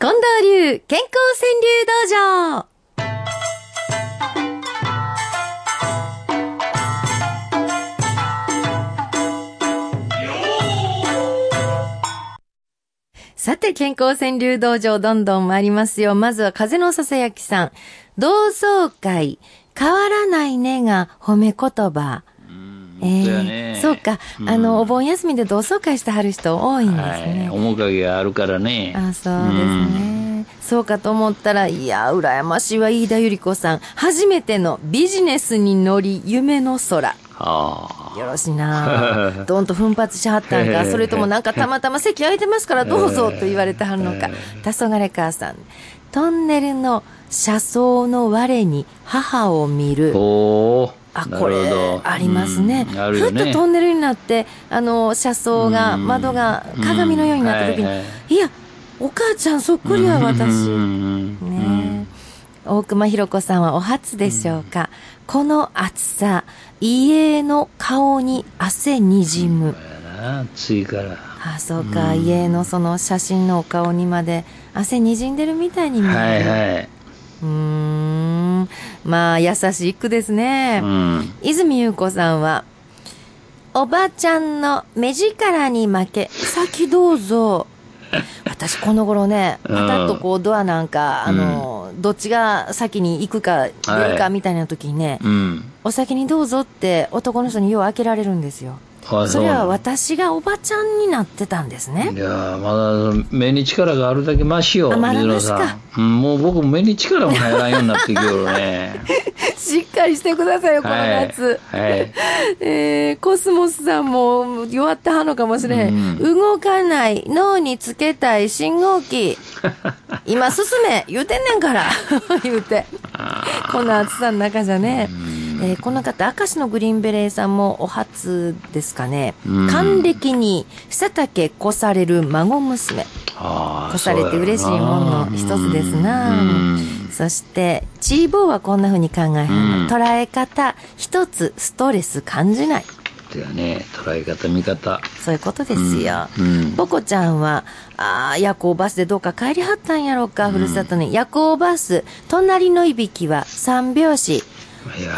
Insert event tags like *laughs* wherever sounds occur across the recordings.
近藤流健康川柳道場さて、健康川柳道場どんどん参りますよ。まずは風のささやきさん。同窓会、変わらないねが褒め言葉。えそうやーねそうか、うんあの、お盆休みで同窓会してはる人多いんですね。はい、面影があるからね。あ、そうですね。そうかと思ったら、いや、羨ましいわ、飯田ゆり子さん。初めてのビジネスに乗り、夢の空。あよろしいな *laughs* どんと奮発しはったんか、*laughs* それともなんかたまたま席空いてますからどうぞと言われてはるのか。黄昏母さん。トンネルの車窓の我に母を見るあ。。おーあ、なこれありますね。うんあるよふっとね。トンネルになって、あの、車窓が、うん窓が鏡のようになった時に、うんはいはいいや、お母ちゃんそっくりは私。うんねえ大熊ひろ子さんはお初でしょうか、この暑さ、家の顔に汗にじむ。暑いから。あ、そうか、家のその写真のお顔にまで汗にじんでるみたいに見える。はいはい。うーん。まあ、優しい句ですね。うん。泉優子さんは、おばちゃんの目力に負け、先どうぞ。*laughs* 私この頃ね、パタッとこうドアなんか、あの、どっちが先に行くか出るかみたいな時にね、うん。お先にどうぞって男の人によう開けられるんですよ。あそれはう私がおばちゃんになってたんですねい。やーまだ目に力があるだけマシよ、水野さん。うん、もう僕も目に力も入らんようになってきよるね。*laughs* しっかりしてくださいよ、この夏。はい。はい。えー、コスモスさんも弱ってはんのかもしれへん。うん動かない脳につけたい信号機。今進め言うてんねんから *laughs* 言うて。この暑さの中じゃね。えーこの方、明石のグリーンベレーさんもお初ですかね。うん還暦に背丈越される孫娘。越されて嬉しいものの一つですなうんそして、チーボーはこんな風に考え捉え方、一つストレス感じない。だよね、捉え方、見方。そういうことですよ。うんポコちゃんは、ああ、夜行バスでどうか帰りはったんやろうか、ふるさとに。夜行バス、隣のいびきは三拍子。いやは、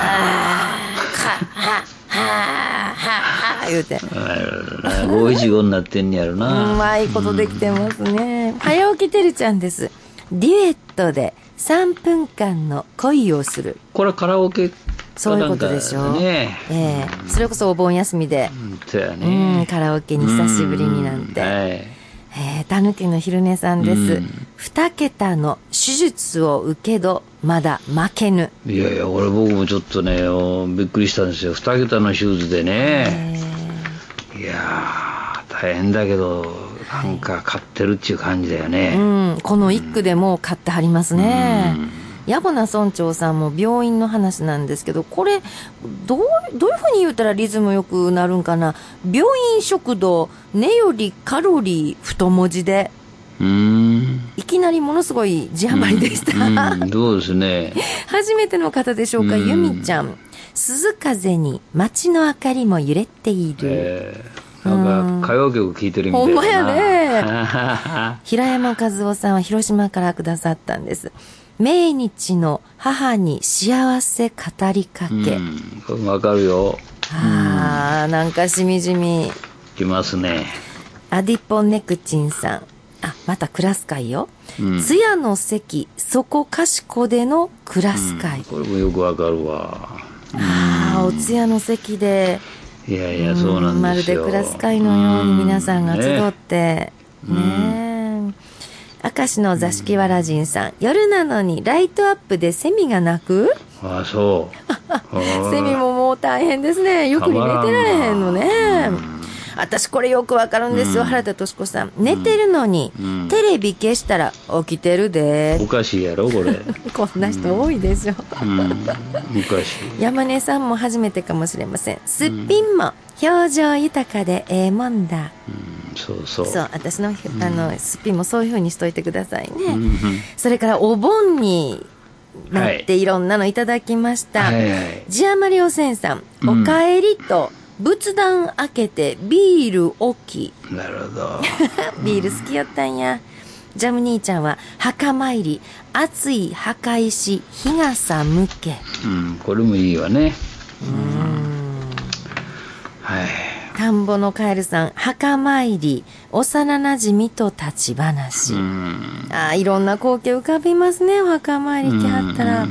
は、は、は、言うて。ー、五七五になってんねやろうな。まいことできてますね。早起きてるちゃんです。デュエットで3分間の恋をする。これカラオケそういうことでしょなんかね。ええそれこそお盆休みで、うんね。カラオケに久しぶりになんて。うはい。えー、たぬきの昼寝さんです。うん二桁の手術を受けど、まだ負けぬ。いやいや、俺僕もちょっとね、おびっくりしたんですよ。二桁の手術でね。いやー、大変だけど、なんか勝ってるっていう感じだようね。ん、この一句でもう買ってはりますね。野暮な村長さんも病院の話なんですけど、これ、どう、どういうふうに言ったらリズムよくなるんかな。病院食堂、根よりカロリー太文字で。いきなりものすごい字余りでした。うん、そうですね。*laughs* 初めての方でしょうか、うんゆみちゃん。鈴風に街の明かりも揺れている。えー、なんか歌謡曲聴いてるみたいな。ほんまやね。*laughs* 平山和夫さんは広島からくださったんです。命日の母に幸せ語りかけ。わかるよ。あー、なんかしみじみ。きますね。アディポネクチンさん。あ、またクラス会よ。うん通夜の席、そこかしこでのクラス会。これもよくわかるわ。ああ、お通夜の席で、いやいや、そうなんまるですよ。でクラス会のように皆さんが集って、うんねえ。明石の座敷わらじんさん、夜なのにライトアップでセミが鳴く？ねああ、そう。*laughs* セミももう大変ですね。よくに寝てられへんのね。私これよくわかるんですよ、原田敏子さん。寝てるのに、うんテレビ消したら起きてるでお。かしいやろ、これ。*laughs* こんな人多いでしょ。うん。おかしい。*laughs* 山根さんも初めてかもしれません。すっぴんも表情豊かでええもんだ。うん、そうそう。そう、私の、あの、すっぴんもそういう風にしといてくださいね。うんそれからお盆になっていろんなのいただきました。はいはい。ジアマリオセンさん、うんおかえりと仏壇開けてビール置き。なるほど。*laughs* ビール好きやったんや。ジャム兄ちゃんは、墓参り、熱い墓石、日傘向け。うん、これもいいわね。はい。田んぼのカエルさん、墓参り、幼馴染と立ち話。うん。ああ、いろんな光景浮かびますね、お墓参り来はったら。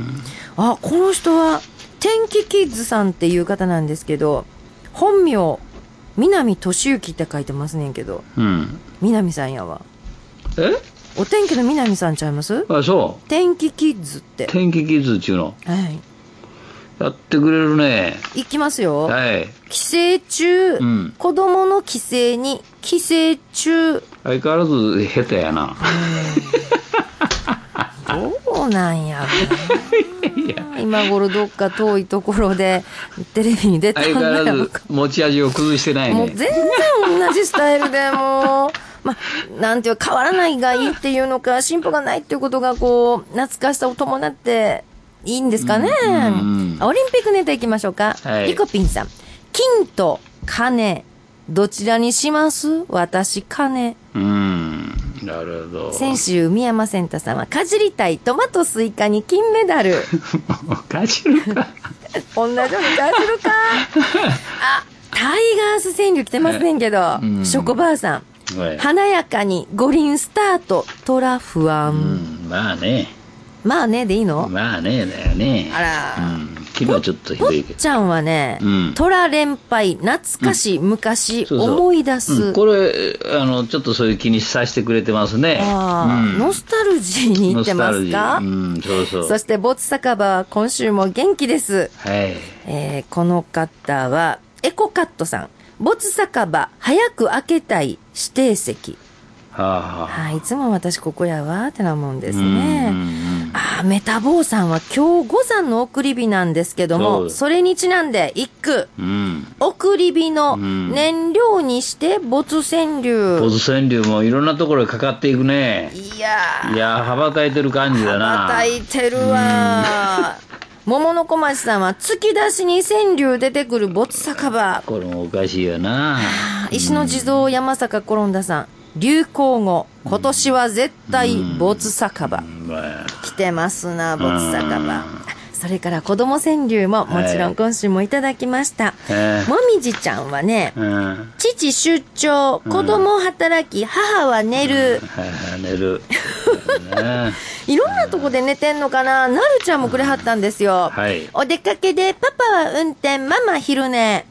あ、この人は、天気キッズさんっていう方なんですけど、本名、南俊之って書いてますねんけど、うん。南さんやわ。え？お天気の南さんちゃいます？あ、そう。天気キッズって。天気キッズっちゅうの？はい。やってくれるね。いきますよ。はい。帰省中、うん子供の帰省に、帰省中、相変わらず下手やな。どうなんや *laughs* 今頃どっか遠いところでテレビに出たんだよ。持ち味を崩してないね。もう全然同じスタイルでもう、まあ、なんていう変わらないがいいっていうのか、進歩がないっていうことがこう、懐かしさを伴っていいんですかね。うんうんオリンピックネタいきましょうか。はいリコピンさん。金と金、どちらにします？私、金。うん。なるほど。先週、宮山センタさんは、かじりたいトマトスイカに金メダル。*laughs* かじるか。同じようにかじるか。*laughs* あ、タイガース川柳来てませんけど、うんショコバーさん。はい華やかに五輪スタート、トラ不う安。ん、まあね。まあね、でいいの、まあね、だよね。あらうん。昨日ちょっとひどいけど。ちゃんはね、うんトラ連敗、懐かしい、昔、そうそう思い出す。うんこれ、あの、ちょっとそういう気にさせてくれてますね。ああ、うんノスタルジーに行ってますか？うん、そうそう。そして、ボツ酒場は今週も元気です。はい。えーこの方は、エコカットさん。ボツ酒場、早く開けたい指定席。はあ、はあ。はい、いつも私ここやわ、ってなもんですうんね。うんあーメタボーさんは今日五山の送り火なんですけどそも、うそれにちなんで一句。うん。うん。送り火のん燃料にして没川柳。ボズ川柳もいろんなところへかかっていくね。いやー、いやー、羽ばたいてる感じだな。羽ばたいてるわー。桃の小町さんは突き出しに川柳出てくる没酒場。これもおかしいよな。石の地蔵山坂転んださん。流行語。今年は絶対没酒場。まあ、来てますな、没酒場。それから子供川柳ももちろん今週もいただきました。えもみじちゃんはね。父出張、子供働き、母は寝る。寝る。ね *laughs* いろんなとこで寝てんのかななるちゃんもくれはったんですよ。はいお出かけで、パパは運転、ママ昼寝。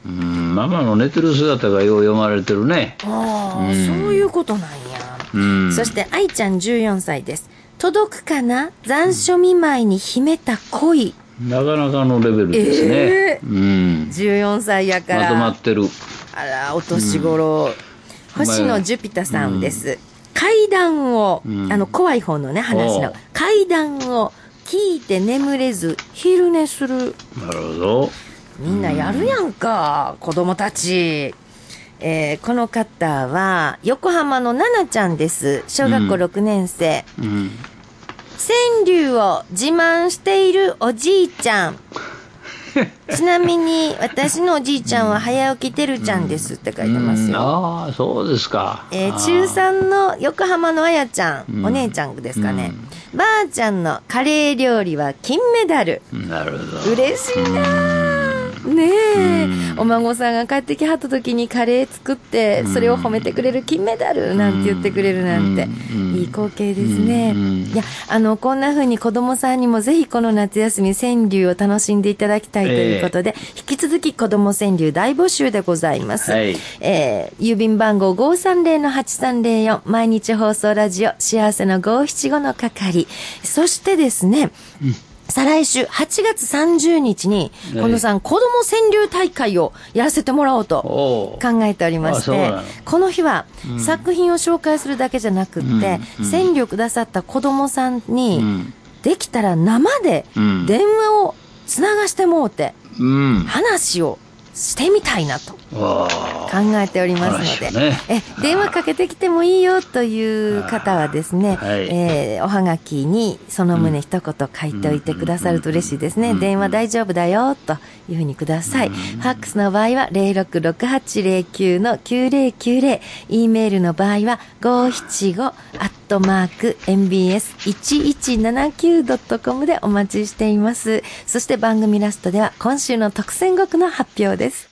うん、ママの寝てる姿がよう読まれてるね。ああ、うんそういうことなんや。うん。そして、愛ちゃん14歳です。届くかな？残暑見舞いに秘めた恋。なかなかのレベルですね。えうん。14歳やから。まとまってる。あら、お年頃。星野ジュピタさんです。階段を、うんあの、怖い方のね、話の。階段を聞いて眠れず、昼寝する。なるほど。みんなやるやんか、子供たち。えーこの方は、横浜の奈々ちゃんです。小学校うん6年生。うん。川柳を自慢しているおじいちゃん。ちなみに、私のおじいちゃんは早起きてるちゃんですって書いてますうんよ。ああ、そうですか。えー中3の横浜のあやちゃん、うんお姉ちゃんですかね。ばあちゃんのカレー料理は金メダル。なるほど。嬉しいなあねえ、お孫さんが帰ってきはった時にカレー作って、それを褒めてくれる金メダルなんて言ってくれるなんて、うん。いい光景ですね。うん。いや、あの、こんな風に子供さんにもぜひこの夏休み川柳を楽しんでいただきたいということで、引き続き子供川柳大募集でございます。はい。えー郵便番号530-8304、毎日放送ラジオ、幸せの575の係。そしてですね、再来週8月30日に、はい近藤さん、子供川柳大会をやらせてもらおうと考えておりましてこの日は作品を紹介するだけじゃなくって、うん川柳くださった子供さんに、うん。できたら生でうん電話をつながしてもうて、うん。話をしてみたいなと。考えておりますので、ね、え電話かけてきてもいいよという方はですね、はい、えー、おはがきにその旨一言書いておいてくださると嬉しいですね、電話大丈夫だよというふうにください、ファックスの場合は066809の9090 e メールの場合は575アットマーク mbs1179.com でお待ちしています。そして番組ラストでは今週の特選国の発表です